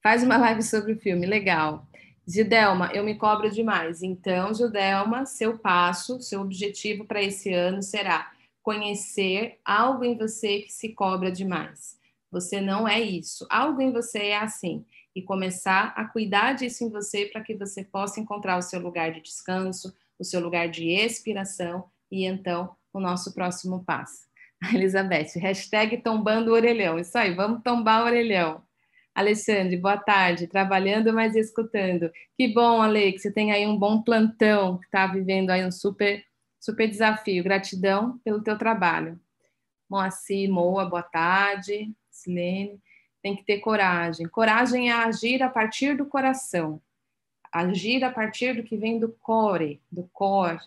Faz uma live sobre o filme, legal. Gidelma, eu me cobro demais. Então, Gidelma, seu passo, seu objetivo para esse ano será conhecer algo em você que se cobra demais. Você não é isso. Algo em você é assim e começar a cuidar disso em você para que você possa encontrar o seu lugar de descanso, o seu lugar de expiração e então o nosso próximo passo. Elizabeth, hashtag tombando o orelhão. Isso aí, vamos tombar o orelhão. Alexandre, boa tarde. Trabalhando, mas escutando. Que bom, Ale, que você tem aí um bom plantão, que está vivendo aí um super, super desafio. Gratidão pelo teu trabalho. Moacir, Moa, boa tarde. Silene tem que ter coragem. Coragem é agir a partir do coração, agir a partir do que vem do core, do core.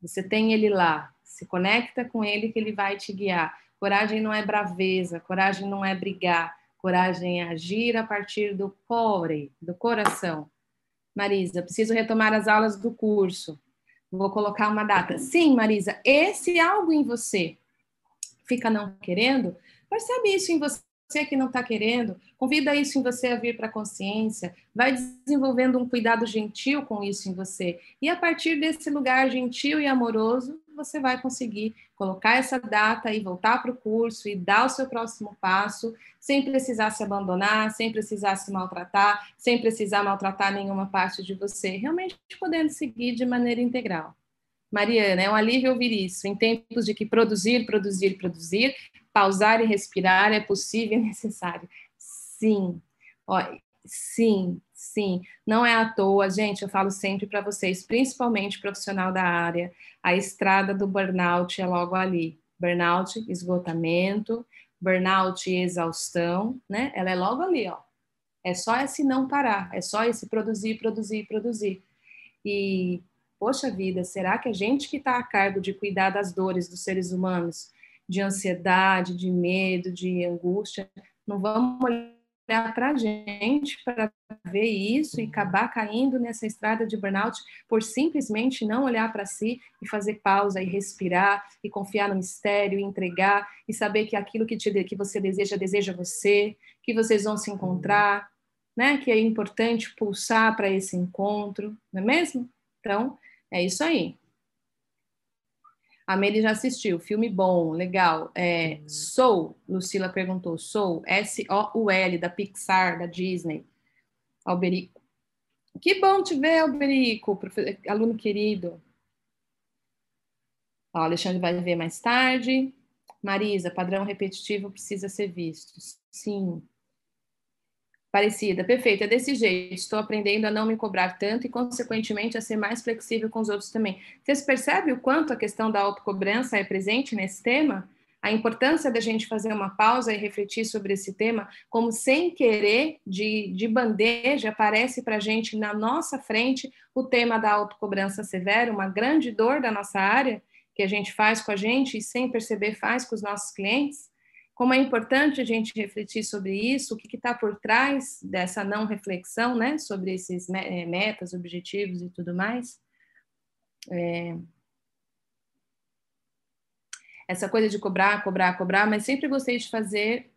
Você tem ele lá, se conecta com ele que ele vai te guiar. Coragem não é braveza, coragem não é brigar, coragem é agir a partir do core, do coração. Marisa, preciso retomar as aulas do curso. Vou colocar uma data. Sim, Marisa, esse algo em você fica não querendo, percebe isso em você você que não está querendo, convida isso em você a vir para a consciência, vai desenvolvendo um cuidado gentil com isso em você. E a partir desse lugar gentil e amoroso, você vai conseguir colocar essa data e voltar para o curso e dar o seu próximo passo, sem precisar se abandonar, sem precisar se maltratar, sem precisar maltratar nenhuma parte de você, realmente podendo seguir de maneira integral. Mariana, é um alívio ouvir isso, em tempos de que produzir, produzir, produzir, pausar e respirar é possível e necessário. Sim. Ó, Sim, sim. Não é à toa, gente, eu falo sempre para vocês, principalmente profissional da área, a estrada do burnout é logo ali. Burnout, esgotamento, burnout e exaustão, né? Ela é logo ali, ó. É só esse não parar, é só esse produzir, produzir, produzir. E, poxa vida, será que a gente que está a cargo de cuidar das dores dos seres humanos, de ansiedade, de medo, de angústia, não vamos olhar para a gente para ver isso e acabar caindo nessa estrada de burnout por simplesmente não olhar para si e fazer pausa e respirar e confiar no mistério e entregar e saber que aquilo que, te, que você deseja, deseja você, que vocês vão se encontrar, né? Que é importante pulsar para esse encontro, não é mesmo? Então, é isso aí. A Meli já assistiu, filme bom, legal. É, Soul, Lucila perguntou, Soul, S-O-U-L, da Pixar, da Disney. Alberico. Que bom te ver, Alberico, aluno querido. Ó, Alexandre vai ver mais tarde. Marisa, padrão repetitivo precisa ser visto. Sim, parecida. Perfeito, é desse jeito. Estou aprendendo a não me cobrar tanto e, consequentemente, a ser mais flexível com os outros também. Vocês percebem o quanto a questão da autocobrança é presente nesse tema? A importância da gente fazer uma pausa e refletir sobre esse tema, como sem querer, de, de bandeja, aparece para a gente na nossa frente o tema da autocobrança severa, uma grande dor da nossa área, que a gente faz com a gente e, sem perceber, faz com os nossos clientes como é importante a gente refletir sobre isso, o que está por trás dessa não reflexão, né, sobre esses eh, metas, objetivos e tudo mais. É... Essa coisa de cobrar, cobrar, cobrar, mas sempre gostei de fazer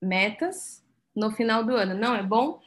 metas no final do ano. Não é bom?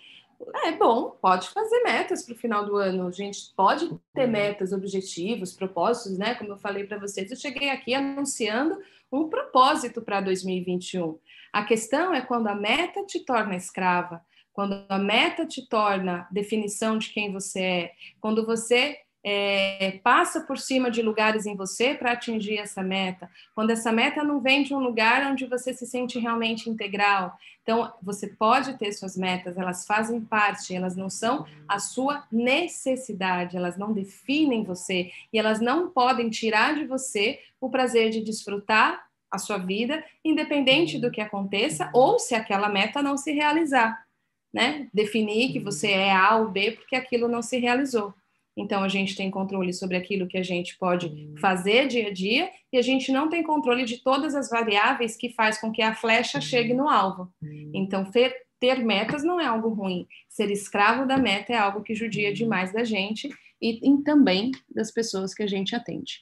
É bom, pode fazer metas para o final do ano. A gente pode ter metas, objetivos, propósitos, né? Como eu falei para vocês, eu cheguei aqui anunciando um propósito para 2021. A questão é quando a meta te torna escrava, quando a meta te torna definição de quem você é, quando você é, passa por cima de lugares em você para atingir essa meta, quando essa meta não vem de um lugar onde você se sente realmente integral. Então, você pode ter suas metas, elas fazem parte, elas não são a sua necessidade, elas não definem você e elas não podem tirar de você o prazer de desfrutar a sua vida, independente do que aconteça ou se aquela meta não se realizar, né? Definir que você é A ou B porque aquilo não se realizou. Então, a gente tem controle sobre aquilo que a gente pode hum. fazer dia a dia e a gente não tem controle de todas as variáveis que faz com que a flecha hum. chegue no alvo. Hum. Então, ter, ter metas não é algo ruim. Ser escravo da meta é algo que judia demais da gente e, e também das pessoas que a gente atende.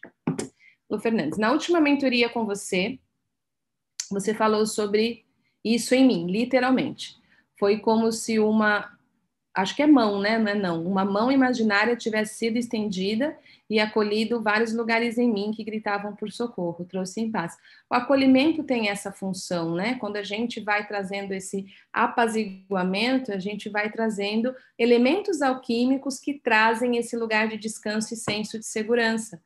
Lu Fernandes, na última mentoria com você, você falou sobre isso em mim, literalmente. Foi como se uma acho que é mão, né? Não é não. Uma mão imaginária tivesse sido estendida e acolhido vários lugares em mim que gritavam por socorro, trouxe em paz. O acolhimento tem essa função, né? Quando a gente vai trazendo esse apaziguamento, a gente vai trazendo elementos alquímicos que trazem esse lugar de descanso e senso de segurança.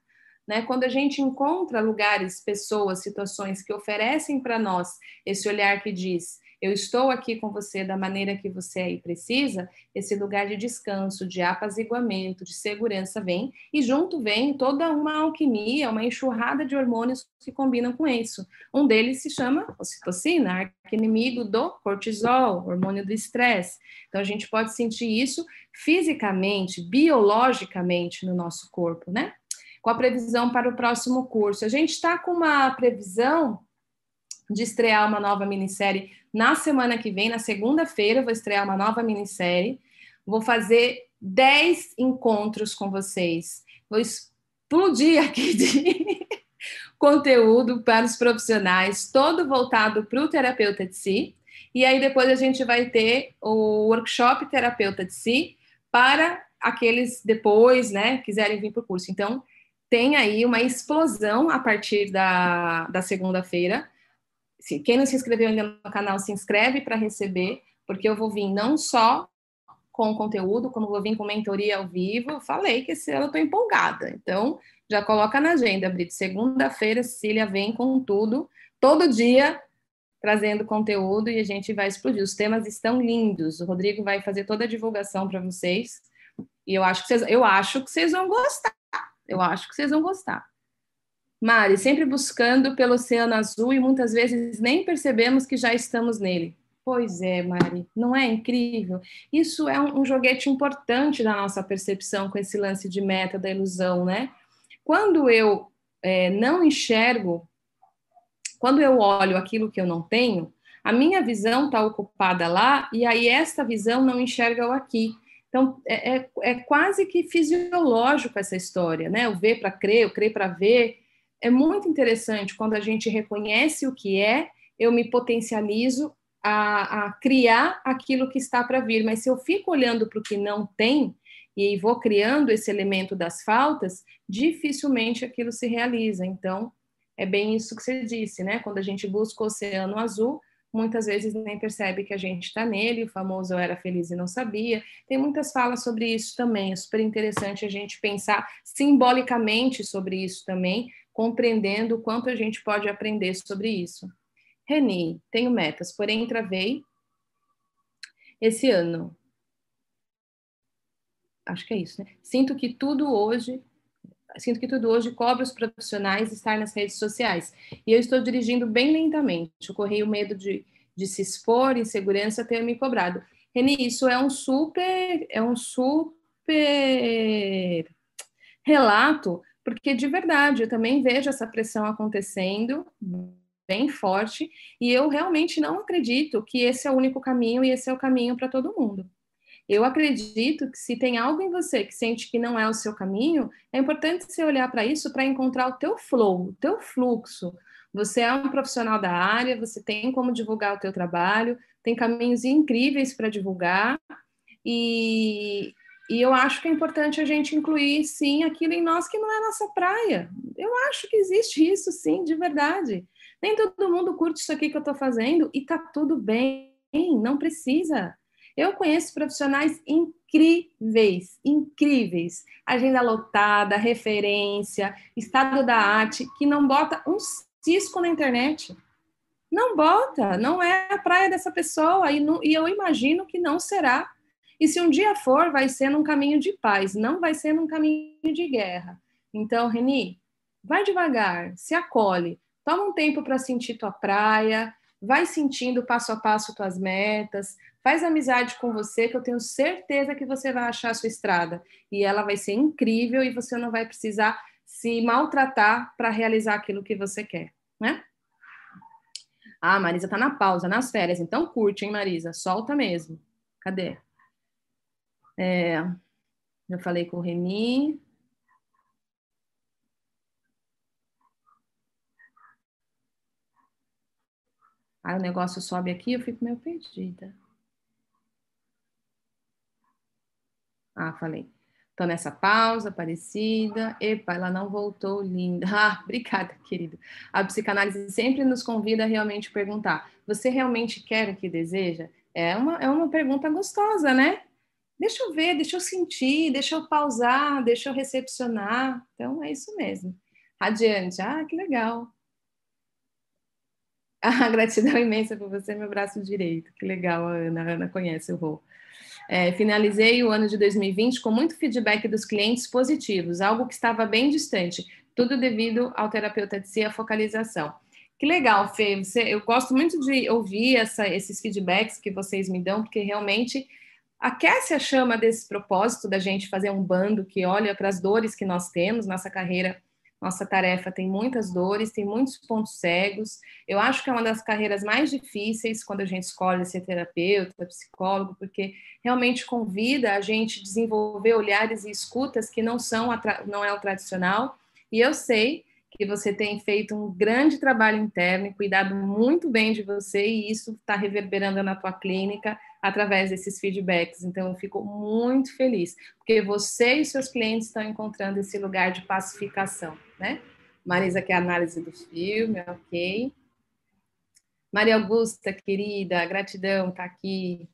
Né? Quando a gente encontra lugares, pessoas, situações que oferecem para nós esse olhar que diz: eu estou aqui com você da maneira que você aí precisa, esse lugar de descanso, de apaziguamento, de segurança vem, e junto vem toda uma alquimia, uma enxurrada de hormônios que combinam com isso. Um deles se chama ocitocina, inimigo do cortisol, hormônio do estresse. Então a gente pode sentir isso fisicamente, biologicamente no nosso corpo, né? Com a previsão para o próximo curso. A gente está com uma previsão de estrear uma nova minissérie na semana que vem, na segunda-feira, vou estrear uma nova minissérie. Vou fazer 10 encontros com vocês. Vou explodir aqui de conteúdo para os profissionais, todo voltado para o terapeuta de si. E aí depois a gente vai ter o workshop terapeuta de si para aqueles depois, né, quiserem vir para o curso. Então, tem aí uma explosão a partir da, da segunda-feira se, quem não se inscreveu ainda no canal, se inscreve para receber, porque eu vou vir não só com conteúdo, como vou vir com mentoria ao vivo. Falei que esse ano eu estou empolgada. Então, já coloca na agenda, Brito. Segunda-feira, Cecília vem com tudo, todo dia, trazendo conteúdo e a gente vai explodir. Os temas estão lindos. O Rodrigo vai fazer toda a divulgação para vocês. E eu acho que vocês, eu acho que vocês vão gostar. Eu acho que vocês vão gostar. Mari, sempre buscando pelo oceano azul e muitas vezes nem percebemos que já estamos nele. Pois é, Mari, não é incrível? Isso é um, um joguete importante da nossa percepção com esse lance de meta da ilusão, né? Quando eu é, não enxergo, quando eu olho aquilo que eu não tenho, a minha visão está ocupada lá e aí esta visão não enxerga o aqui. Então, é, é, é quase que fisiológico essa história, né? O ver para crer, o crer para ver. É muito interessante quando a gente reconhece o que é, eu me potencializo a, a criar aquilo que está para vir. Mas se eu fico olhando para o que não tem e vou criando esse elemento das faltas, dificilmente aquilo se realiza. Então, é bem isso que você disse, né? Quando a gente busca o oceano azul, muitas vezes nem percebe que a gente está nele, o famoso eu era feliz e não sabia. Tem muitas falas sobre isso também, é super interessante a gente pensar simbolicamente sobre isso também, compreendendo o quanto a gente pode aprender sobre isso. Reni, tenho metas, porém travei esse ano. Acho que é isso, né? Sinto que tudo hoje, sinto que tudo hoje cobre os profissionais estar nas redes sociais. E eu estou dirigindo bem lentamente. Eu corri o medo de, de se expor, insegurança ter me cobrado. Reni, isso é um super, é um super relato, porque de verdade eu também vejo essa pressão acontecendo bem forte, e eu realmente não acredito que esse é o único caminho e esse é o caminho para todo mundo. Eu acredito que se tem algo em você que sente que não é o seu caminho, é importante você olhar para isso para encontrar o teu flow, o teu fluxo. Você é um profissional da área, você tem como divulgar o teu trabalho, tem caminhos incríveis para divulgar, e, e eu acho que é importante a gente incluir, sim, aquilo em nós que não é nossa praia. Eu acho que existe isso, sim, de verdade. Nem todo mundo curte isso aqui que eu estou fazendo e tá tudo bem, não precisa. Eu conheço profissionais incríveis, incríveis. Agenda lotada, referência, estado da arte, que não bota um cisco na internet. Não bota, não é a praia dessa pessoa e, não, e eu imagino que não será. E se um dia for, vai ser num caminho de paz, não vai ser num caminho de guerra. Então, Reni, vai devagar, se acolhe, Toma um tempo para sentir tua praia, vai sentindo passo a passo tuas metas, faz amizade com você, que eu tenho certeza que você vai achar a sua estrada. E ela vai ser incrível e você não vai precisar se maltratar para realizar aquilo que você quer, né? Ah, Marisa tá na pausa, nas férias, então curte, hein, Marisa? Solta mesmo. Cadê? É, eu falei com o Reni. Aí o negócio sobe aqui, eu fico meio perdida. Ah, falei. Tô nessa pausa, parecida. Epa, ela não voltou, linda. Ah, obrigada, querido. A psicanálise sempre nos convida a realmente perguntar: você realmente quer o que deseja? É uma, é uma pergunta gostosa, né? Deixa eu ver, deixa eu sentir, deixa eu pausar, deixa eu recepcionar. Então, é isso mesmo. Adiante. Ah, que legal. A gratidão imensa por você, meu braço direito. Que legal, a Ana. A Ana conhece o Rô. É, finalizei o ano de 2020 com muito feedback dos clientes positivos, algo que estava bem distante, tudo devido ao terapeuta de si, a focalização. Que legal, Fê. Você, eu gosto muito de ouvir essa, esses feedbacks que vocês me dão, porque realmente aquece a chama desse propósito da gente fazer um bando que olha para as dores que nós temos, nossa carreira nossa tarefa tem muitas dores, tem muitos pontos cegos. Eu acho que é uma das carreiras mais difíceis quando a gente escolhe ser terapeuta, psicólogo, porque realmente convida a gente desenvolver olhares e escutas que não são não é o tradicional. E eu sei que você tem feito um grande trabalho interno e cuidado muito bem de você, e isso está reverberando na tua clínica através desses feedbacks. Então, eu fico muito feliz, porque você e seus clientes estão encontrando esse lugar de pacificação, né? Marisa quer análise do filme, ok. Maria Augusta, querida, gratidão, tá aqui.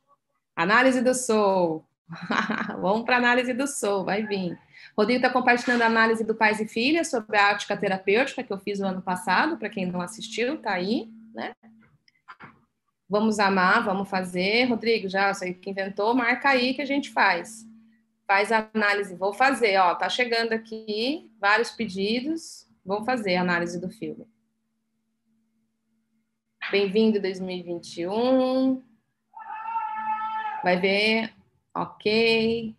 Análise do Soul. Vamos para a análise do Soul, vai vir. Rodrigo está compartilhando a análise do Pais e Filhas sobre a ática terapêutica que eu fiz no ano passado, para quem não assistiu, tá aí, né? Vamos amar, vamos fazer. Rodrigo, já sei que inventou, marca aí que a gente faz. Faz a análise, vou fazer, ó, tá chegando aqui vários pedidos, vou fazer a análise do filme. Bem-vindo 2021. Vai ver, ok.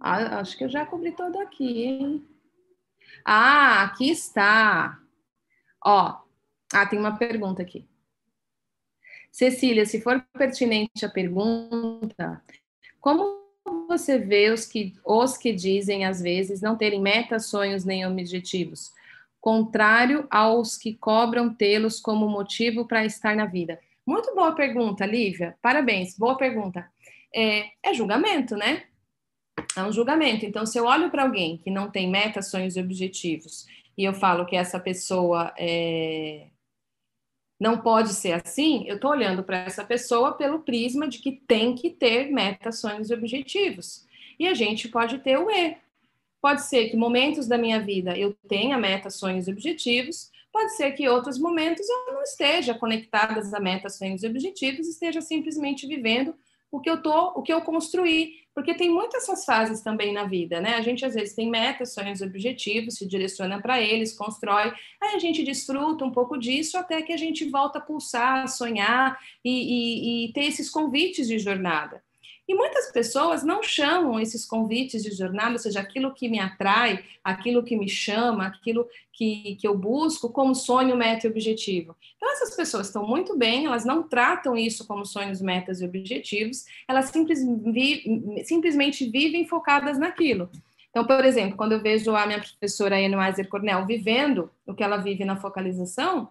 Ah, acho que eu já cobri todo aqui, hein? Ah, aqui está. Ó, ah, tem uma pergunta aqui. Cecília, se for pertinente a pergunta, como você vê os que, os que dizem, às vezes, não terem metas, sonhos nem objetivos, contrário aos que cobram tê-los como motivo para estar na vida? Muito boa pergunta, Lívia. Parabéns, boa pergunta. É, é julgamento, né? É um julgamento. Então, se eu olho para alguém que não tem metas, sonhos e objetivos, e eu falo que essa pessoa é, não pode ser assim, eu estou olhando para essa pessoa pelo prisma de que tem que ter metas, sonhos e objetivos. E a gente pode ter o E. Pode ser que momentos da minha vida eu tenha metas, sonhos e objetivos, pode ser que outros momentos eu não esteja conectada a metas, sonhos e objetivos, esteja simplesmente vivendo o que eu tô, o que eu construí, porque tem muitas essas fases também na vida, né? A gente às vezes tem metas, sonhos, objetivos, se direciona para eles, constrói, aí a gente desfruta um pouco disso até que a gente volta a pulsar, a sonhar e, e, e ter esses convites de jornada. E muitas pessoas não chamam esses convites de jornada, ou seja, aquilo que me atrai, aquilo que me chama, aquilo que, que eu busco, como sonho, meta e objetivo. Então, essas pessoas estão muito bem, elas não tratam isso como sonhos, metas e objetivos, elas simples, vi, simplesmente vivem focadas naquilo. Então, por exemplo, quando eu vejo a minha professora Anne Weiser Cornell vivendo o que ela vive na focalização,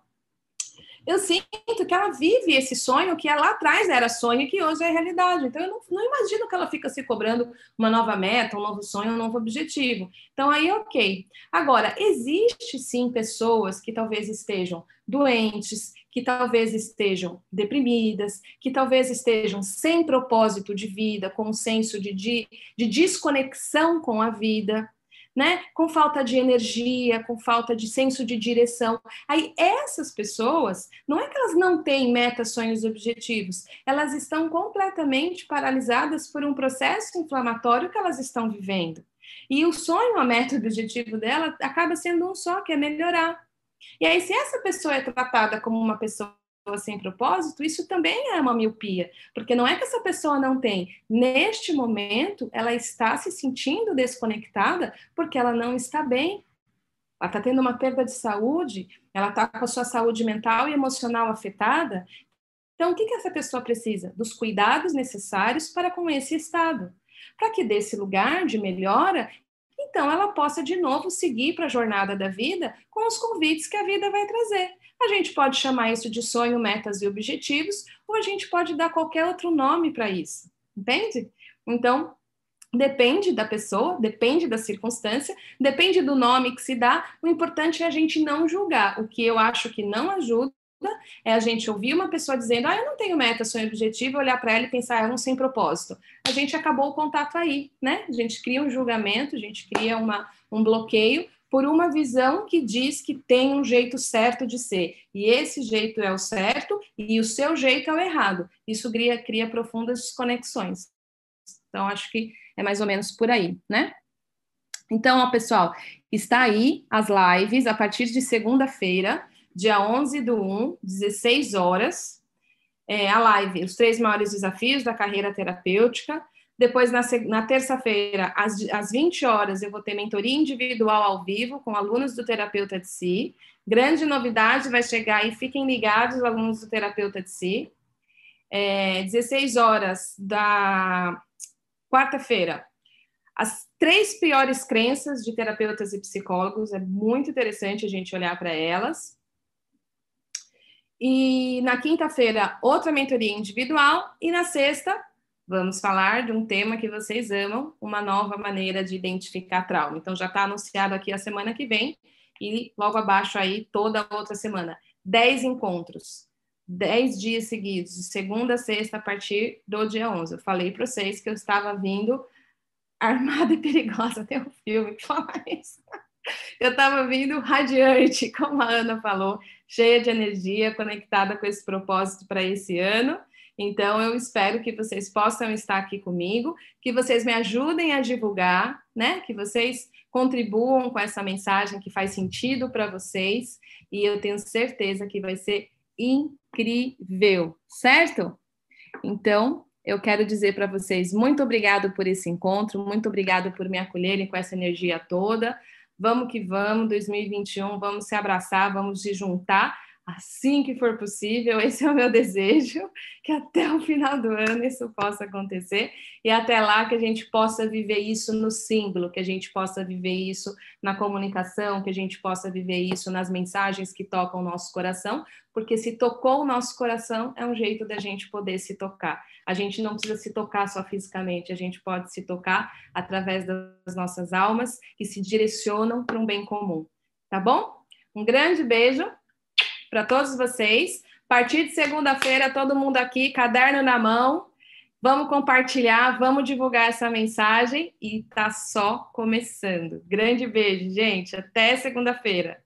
eu sinto que ela vive esse sonho que lá atrás era sonho e que hoje é realidade. Então, eu não, não, imagino que ela fica se cobrando uma nova meta, um novo sonho, um novo objetivo. Então, aí, ok. Agora, existe sim pessoas que talvez estejam doentes, que talvez estejam deprimidas, que talvez estejam sem propósito de vida, com um senso de, de, de desconexão com a vida, né? Com falta de energia, com falta de senso de direção. Aí essas pessoas, não é que elas não têm metas, sonhos, objetivos, elas estão completamente paralisadas por um processo inflamatório que elas estão vivendo. E o sonho, a meta, o objetivo dela acaba sendo um só, que é melhorar. E aí, se essa pessoa é tratada como uma pessoa sem propósito, isso também é uma miopia, porque não é que essa pessoa não tem. Neste momento, ela está se sentindo desconectada porque ela não está bem. Ela está tendo uma perda de saúde, ela está com a sua saúde mental e emocional afetada. Então, o que, que essa pessoa precisa? Dos cuidados necessários para com esse estado. Para que desse lugar de melhora, então ela possa de novo seguir para a jornada da vida com os convites que a vida vai trazer. A gente pode chamar isso de sonho, metas e objetivos, ou a gente pode dar qualquer outro nome para isso, entende? Então, depende da pessoa, depende da circunstância, depende do nome que se dá. O importante é a gente não julgar. O que eu acho que não ajuda é a gente ouvir uma pessoa dizendo, ah, eu não tenho meta, sonho objetivo, olhar para ela e pensar, é um sem propósito. A gente acabou o contato aí, né? A gente cria um julgamento, a gente cria uma, um bloqueio por uma visão que diz que tem um jeito certo de ser. E esse jeito é o certo e o seu jeito é o errado. Isso cria, cria profundas desconexões. Então, acho que é mais ou menos por aí, né? Então, ó, pessoal, está aí as lives a partir de segunda-feira, dia 11 do 1, 16 horas. É, a live, os três maiores desafios da carreira terapêutica. Depois, na, na terça-feira, às, às 20 horas, eu vou ter mentoria individual ao vivo com alunos do Terapeuta de Si. Grande novidade vai chegar e fiquem ligados, alunos do Terapeuta de Si. É, 16 horas da quarta-feira, as três piores crenças de terapeutas e psicólogos. É muito interessante a gente olhar para elas. E na quinta-feira, outra mentoria individual. E na sexta, Vamos falar de um tema que vocês amam, uma nova maneira de identificar trauma. Então, já está anunciado aqui a semana que vem e logo abaixo aí toda outra semana. Dez encontros, dez dias seguidos, de segunda a sexta, a partir do dia 11. Eu falei para vocês que eu estava vindo armada e perigosa. Tem um filme que fala isso. eu estava vindo radiante, como a Ana falou, cheia de energia, conectada com esse propósito para esse ano. Então, eu espero que vocês possam estar aqui comigo, que vocês me ajudem a divulgar, né? Que vocês contribuam com essa mensagem que faz sentido para vocês, e eu tenho certeza que vai ser incrível, certo? Então, eu quero dizer para vocês muito obrigado por esse encontro, muito obrigado por me acolherem com essa energia toda. Vamos que vamos, 2021, vamos se abraçar, vamos se juntar assim que for possível. Esse é o meu desejo, que até o final do ano isso possa acontecer e até lá que a gente possa viver isso no símbolo, que a gente possa viver isso na comunicação, que a gente possa viver isso nas mensagens que tocam o nosso coração, porque se tocou o nosso coração é um jeito da gente poder se tocar. A gente não precisa se tocar só fisicamente, a gente pode se tocar através das nossas almas que se direcionam para um bem comum. Tá bom? Um grande beijo para todos vocês. A partir de segunda-feira, todo mundo aqui, caderno na mão. Vamos compartilhar, vamos divulgar essa mensagem e tá só começando. Grande beijo, gente. Até segunda-feira.